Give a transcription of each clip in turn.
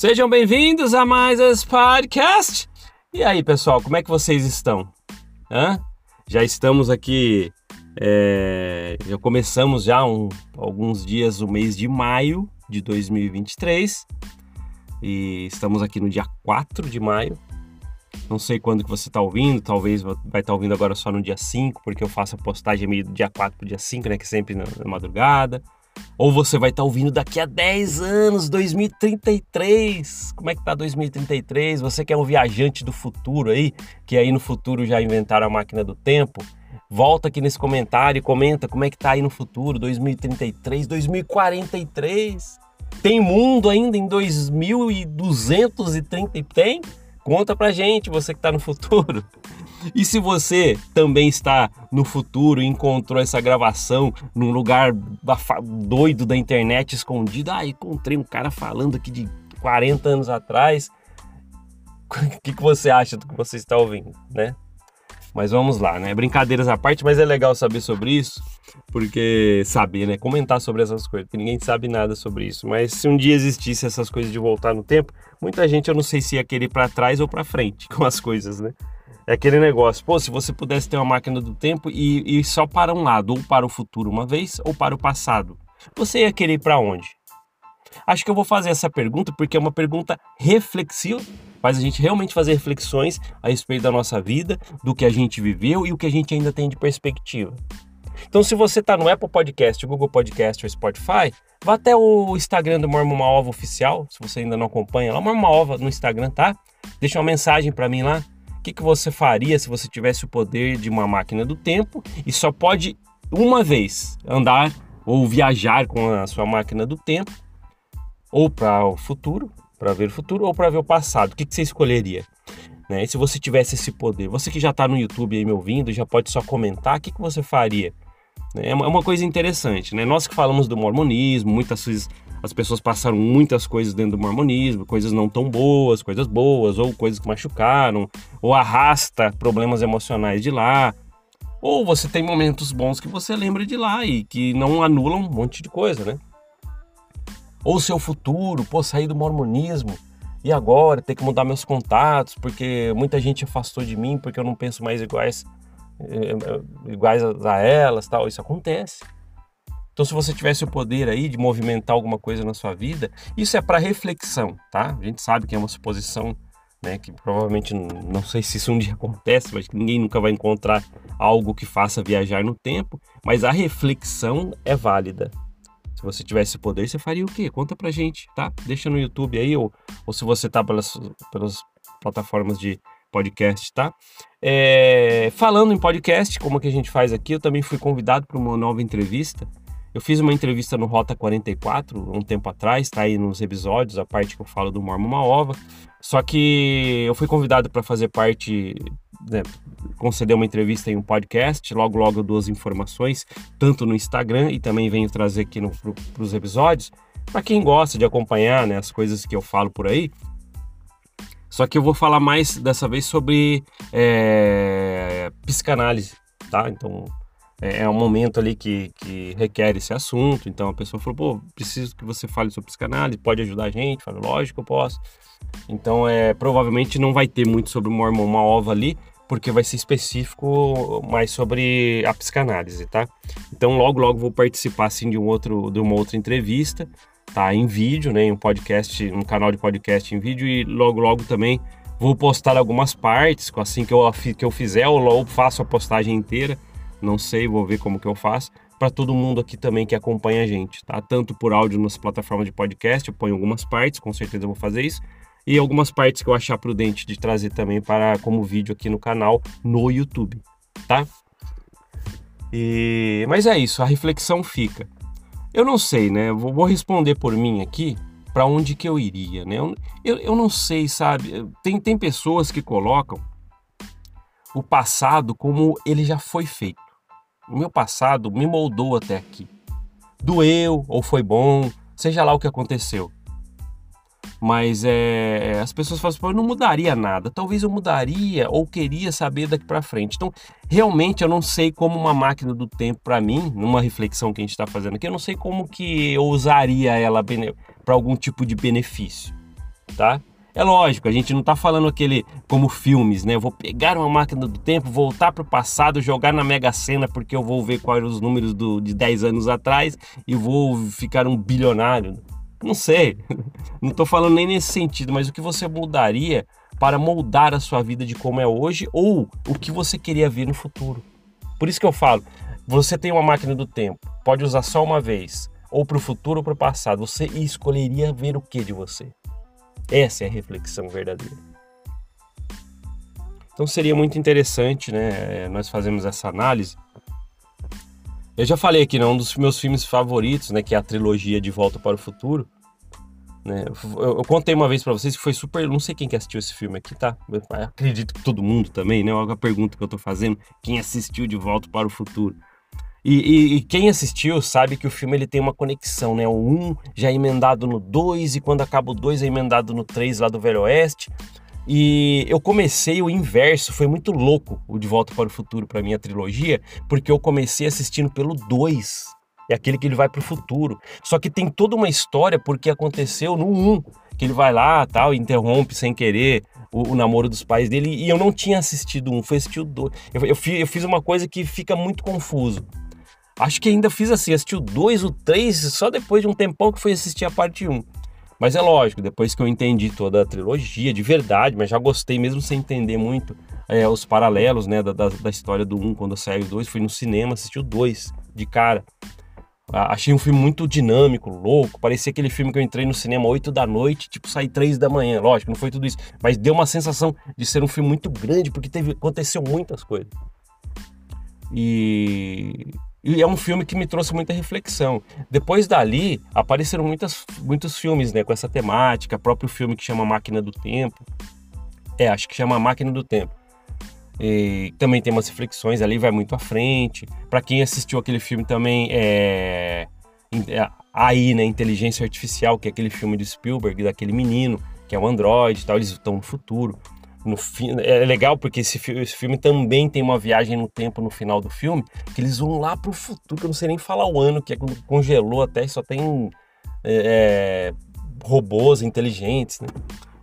Sejam bem-vindos a mais esse podcast. E aí, pessoal, como é que vocês estão? Hã? Já estamos aqui, é, já começamos já um, alguns dias o mês de maio de 2023 e estamos aqui no dia 4 de maio. Não sei quando que você está ouvindo, talvez vai estar tá ouvindo agora só no dia 5, porque eu faço a postagem meio do dia 4 para o dia 5, né, que sempre na, na madrugada. Ou você vai estar tá ouvindo daqui a 10 anos, 2033. Como é que tá 2033? Você que é um viajante do futuro aí, que aí no futuro já inventaram a máquina do tempo, volta aqui nesse comentário e comenta como é que tá aí no futuro, 2033, 2043. Tem mundo ainda em 2230 tem? Conta pra gente, você que tá no futuro. E se você também está no futuro e encontrou essa gravação num lugar doido da internet escondido, ah, encontrei um cara falando aqui de 40 anos atrás, o que, que você acha do que você está ouvindo, né? Mas vamos lá, né? Brincadeiras à parte, mas é legal saber sobre isso, porque saber, né? Comentar sobre essas coisas, porque ninguém sabe nada sobre isso. Mas se um dia existisse essas coisas de voltar no tempo, muita gente eu não sei se ia querer para trás ou para frente com as coisas, né? É aquele negócio, pô, se você pudesse ter uma máquina do tempo e, e só para um lado, ou para o futuro uma vez, ou para o passado, você ia querer ir para onde? Acho que eu vou fazer essa pergunta porque é uma pergunta reflexiva, faz a gente realmente fazer reflexões a respeito da nossa vida, do que a gente viveu e o que a gente ainda tem de perspectiva. Então, se você está no Apple Podcast, Google Podcast ou Spotify, vá até o Instagram do Mormon Ova oficial, se você ainda não acompanha lá, Mormon Ova no Instagram, tá? Deixa uma mensagem para mim lá, o que, que você faria se você tivesse o poder de uma máquina do tempo e só pode uma vez andar ou viajar com a sua máquina do tempo, ou para o futuro, para ver o futuro, ou para ver o passado? O que, que você escolheria? Né? E se você tivesse esse poder, você que já está no YouTube aí me ouvindo, já pode só comentar, o que, que você faria? É uma é coisa interessante, né? Nós que falamos do mormonismo, muitas vezes as pessoas passaram muitas coisas dentro do mormonismo, coisas não tão boas, coisas boas, ou coisas que machucaram, ou arrasta problemas emocionais de lá. Ou você tem momentos bons que você lembra de lá e que não anulam um monte de coisa, né? Ou seu futuro, pô, sair do mormonismo e agora ter que mudar meus contatos porque muita gente afastou de mim porque eu não penso mais iguais, eh, eh, iguais a elas, tal. Isso acontece. Então, se você tivesse o poder aí de movimentar alguma coisa na sua vida, isso é para reflexão, tá? A gente sabe que é uma suposição, né? Que provavelmente não sei se isso um dia acontece, mas que ninguém nunca vai encontrar algo que faça viajar no tempo, mas a reflexão é válida. Se você tivesse o poder, você faria o quê? Conta pra gente, tá? Deixa no YouTube aí, ou, ou se você tá pelas, pelas plataformas de podcast, tá? É, falando em podcast, como que a gente faz aqui, eu também fui convidado para uma nova entrevista eu fiz uma entrevista no Rota 44 um tempo atrás, tá aí nos episódios, a parte que eu falo do Mormon Maova. Só que eu fui convidado para fazer parte, né, conceder uma entrevista em um podcast. Logo, logo eu dou as informações, tanto no Instagram e também venho trazer aqui os episódios. Para quem gosta de acompanhar né, as coisas que eu falo por aí. Só que eu vou falar mais dessa vez sobre é, psicanálise, tá? Então, é, é um momento ali que, que requer esse assunto. Então a pessoa falou: pô, preciso que você fale sobre psicanálise, pode ajudar a gente? Falei: lógico, eu posso. Então é, provavelmente não vai ter muito sobre Mormon uma ova ali, porque vai ser específico mais sobre a psicanálise, tá? Então logo logo vou participar assim de um outro de uma outra entrevista, tá? Em vídeo, né? Em um podcast, um canal de podcast em vídeo e logo logo também vou postar algumas partes, assim que eu que eu fizer, eu faço a postagem inteira não sei, vou ver como que eu faço. Para todo mundo aqui também que acompanha a gente, tá? Tanto por áudio nas plataformas de podcast, eu ponho algumas partes, com certeza vou fazer isso. E algumas partes que eu achar prudente de trazer também para como vídeo aqui no canal no YouTube, tá? E... Mas é isso, a reflexão fica. Eu não sei, né? Vou responder por mim aqui para onde que eu iria, né? Eu, eu, eu não sei, sabe? Tem, tem pessoas que colocam o passado como ele já foi feito o meu passado me moldou até aqui. Doeu ou foi bom, seja lá o que aconteceu. Mas é, as pessoas falam assim, eu não mudaria nada. Talvez eu mudaria ou queria saber daqui para frente. Então, realmente eu não sei como uma máquina do tempo para mim, numa reflexão que a gente está fazendo aqui, eu não sei como que eu usaria ela para algum tipo de benefício. tá? É lógico, a gente não tá falando aquele como filmes, né? Eu vou pegar uma máquina do tempo, voltar para o passado, jogar na Mega Sena porque eu vou ver quais os números do, de 10 anos atrás e vou ficar um bilionário. Não sei, não tô falando nem nesse sentido, mas o que você mudaria para moldar a sua vida de como é hoje ou o que você queria ver no futuro. Por isso que eu falo, você tem uma máquina do tempo, pode usar só uma vez, ou para o futuro ou para o passado. Você escolheria ver o que de você? Essa é a reflexão verdadeira. Então seria muito interessante, né? Nós fazemos essa análise. Eu já falei aqui, né, um dos meus filmes favoritos, né, que é a trilogia De Volta para o Futuro. Né, eu, eu contei uma vez para vocês que foi super. Não sei quem que assistiu esse filme aqui, tá? Eu acredito que todo mundo também, né? Olha a pergunta que eu tô fazendo: quem assistiu De Volta para o Futuro? E, e, e, quem assistiu sabe que o filme ele tem uma conexão, né? O 1 já é emendado no 2 e quando acaba o 2 é emendado no 3 lá do Velho Oeste. E eu comecei o inverso, foi muito louco o De Volta para o Futuro para minha trilogia, porque eu comecei assistindo pelo 2. É aquele que ele vai para o futuro. Só que tem toda uma história porque aconteceu no 1, que ele vai lá, tal, interrompe sem querer o, o, namoro dos pais dele e eu não tinha assistido um, foi assistir o dois. Eu, eu, eu fiz uma coisa que fica muito confuso. Acho que ainda fiz assim, assisti o 2, o 3, só depois de um tempão que fui assistir a parte 1. Um. Mas é lógico, depois que eu entendi toda a trilogia de verdade, mas já gostei mesmo sem entender muito é, os paralelos né, da, da, da, história do 1 um, quando saiu o 2, fui no cinema, assisti o 2 de cara. Achei um filme muito dinâmico, louco. Parecia aquele filme que eu entrei no cinema 8 da noite, tipo, saí 3 da manhã. Lógico, não foi tudo isso. Mas deu uma sensação de ser um filme muito grande, porque teve, aconteceu muitas coisas. E e é um filme que me trouxe muita reflexão. Depois dali, apareceram muitas, muitos filmes né, com essa temática, próprio filme que chama Máquina do Tempo. É, acho que chama Máquina do Tempo. E também tem umas reflexões ali, vai muito à frente. Para quem assistiu aquele filme também, é, é aí, né, Inteligência Artificial, que é aquele filme de Spielberg, daquele menino, que é um Android tal, eles estão no futuro no fim, é legal porque esse, esse, filme também tem uma viagem no tempo no final do filme, que eles vão lá pro futuro, que eu não sei nem falar o ano, que é congelou até, só tem é, é, robôs inteligentes, né?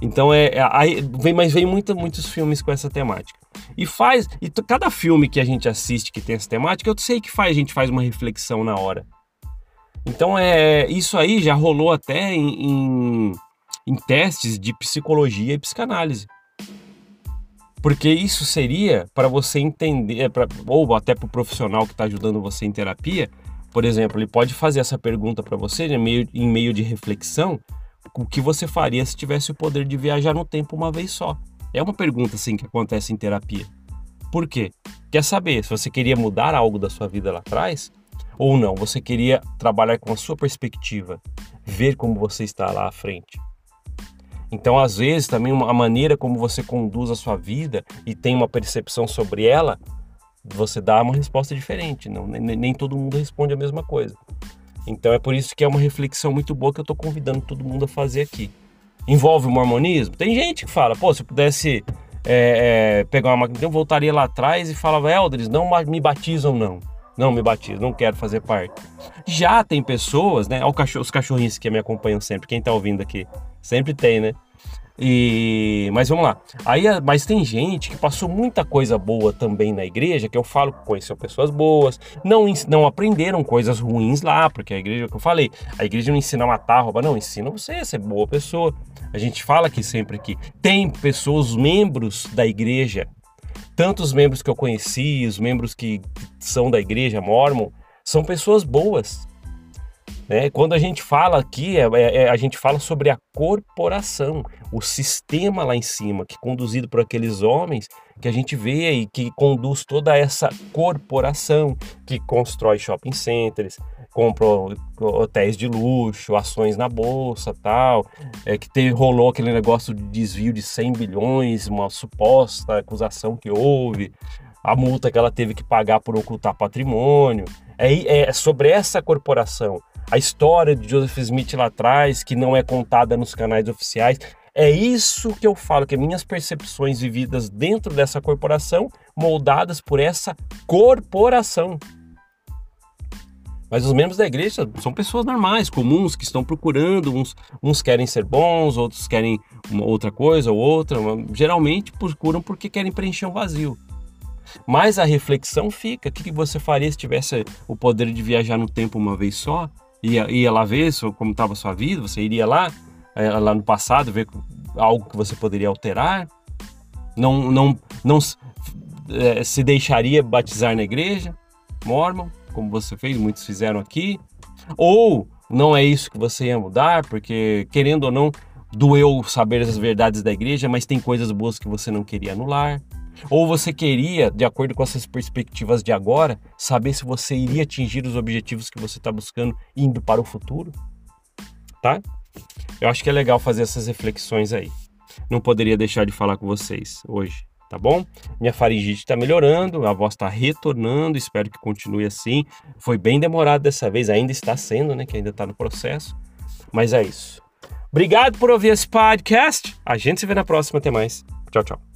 Então é, é, aí vem, mas vem muito, muitos filmes com essa temática. E faz, e cada filme que a gente assiste que tem essa temática, eu sei que faz, a gente faz uma reflexão na hora. Então é isso aí já rolou até em, em, em testes de psicologia e psicanálise. Porque isso seria para você entender, é pra, ou até para o profissional que está ajudando você em terapia, por exemplo, ele pode fazer essa pergunta para você em meio, em meio de reflexão, o que você faria se tivesse o poder de viajar no tempo uma vez só? É uma pergunta assim que acontece em terapia. Por quê? Quer saber se você queria mudar algo da sua vida lá atrás ou não? Você queria trabalhar com a sua perspectiva, ver como você está lá à frente. Então, às vezes, também a maneira como você conduz a sua vida e tem uma percepção sobre ela, você dá uma resposta diferente. Não, nem, nem todo mundo responde a mesma coisa. Então, é por isso que é uma reflexão muito boa que eu estou convidando todo mundo a fazer aqui. Envolve o mormonismo? Tem gente que fala, pô, se eu pudesse é, é, pegar uma máquina, então eu voltaria lá atrás e falava, Eldris, não me batizam não. Não me batizo, não quero fazer parte. Já tem pessoas, né? Os cachorrinhos que me acompanham sempre, quem tá ouvindo aqui, sempre tem, né? E mas vamos lá. Aí, mas tem gente que passou muita coisa boa também na igreja, que eu falo que conheceu pessoas boas, não não aprenderam coisas ruins lá, porque a igreja que eu falei, a igreja não ensina a matar, roubar, não, ensina você a ser boa pessoa. A gente fala aqui sempre que tem pessoas, membros da igreja, tantos membros que eu conheci, os membros que são da igreja mormon, são pessoas boas, né? Quando a gente fala aqui, é, é, é, a gente fala sobre a corporação, o sistema lá em cima, que conduzido por aqueles homens que a gente vê e que conduz toda essa corporação, que constrói shopping centers, compra hotéis de luxo, ações na bolsa tal, é, que rolou aquele negócio de desvio de 100 bilhões, uma suposta acusação que houve, a multa que ela teve que pagar por ocultar patrimônio. É, é sobre essa corporação a história de Joseph Smith lá atrás, que não é contada nos canais oficiais. É isso que eu falo, que minhas percepções vividas dentro dessa corporação, moldadas por essa corporação. Mas os membros da igreja são pessoas normais, comuns, que estão procurando, uns, uns querem ser bons, outros querem outra coisa ou outra, geralmente procuram porque querem preencher um vazio. Mas a reflexão fica: o que você faria se tivesse o poder de viajar no tempo uma vez só? Ia, ia lá ver como estava sua vida? Você iria lá, eh, lá no passado, ver algo que você poderia alterar? Não, não, não é, se deixaria batizar na igreja? Mormon? como você fez, muitos fizeram aqui, ou não é isso que você ia mudar, porque querendo ou não, doeu saber as verdades da igreja, mas tem coisas boas que você não queria anular. Ou você queria, de acordo com essas perspectivas de agora, saber se você iria atingir os objetivos que você está buscando indo para o futuro? Tá? Eu acho que é legal fazer essas reflexões aí. Não poderia deixar de falar com vocês hoje tá bom? Minha faringite está melhorando, a voz está retornando, espero que continue assim. Foi bem demorado dessa vez, ainda está sendo, né? Que ainda está no processo. Mas é isso. Obrigado por ouvir esse podcast. A gente se vê na próxima. Até mais. Tchau, tchau.